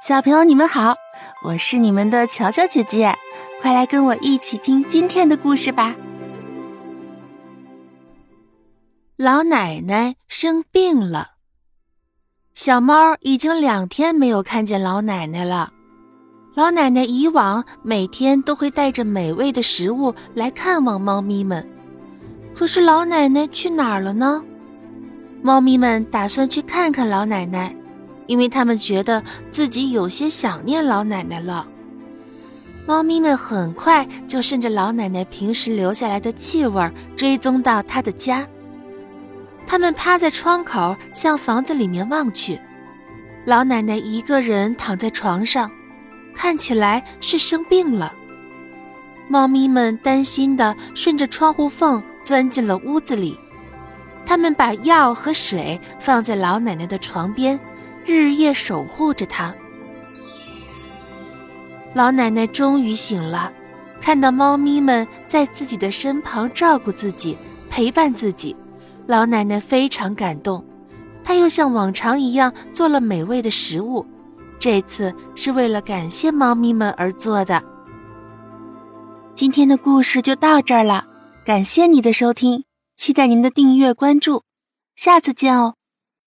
小朋友，你们好，我是你们的乔乔姐姐，快来跟我一起听今天的故事吧。老奶奶生病了，小猫已经两天没有看见老奶奶了。老奶奶以往每天都会带着美味的食物来看望猫咪们，可是老奶奶去哪儿了呢？猫咪们打算去看看老奶奶。因为他们觉得自己有些想念老奶奶了。猫咪们很快就顺着老奶奶平时留下来的气味追踪到她的家。它们趴在窗口向房子里面望去，老奶奶一个人躺在床上，看起来是生病了。猫咪们担心的顺着窗户缝钻进了屋子里，它们把药和水放在老奶奶的床边。日夜守护着它。老奶奶终于醒了，看到猫咪们在自己的身旁照顾自己、陪伴自己，老奶奶非常感动。她又像往常一样做了美味的食物，这次是为了感谢猫咪们而做的。今天的故事就到这儿了，感谢你的收听，期待您的订阅关注，下次见哦。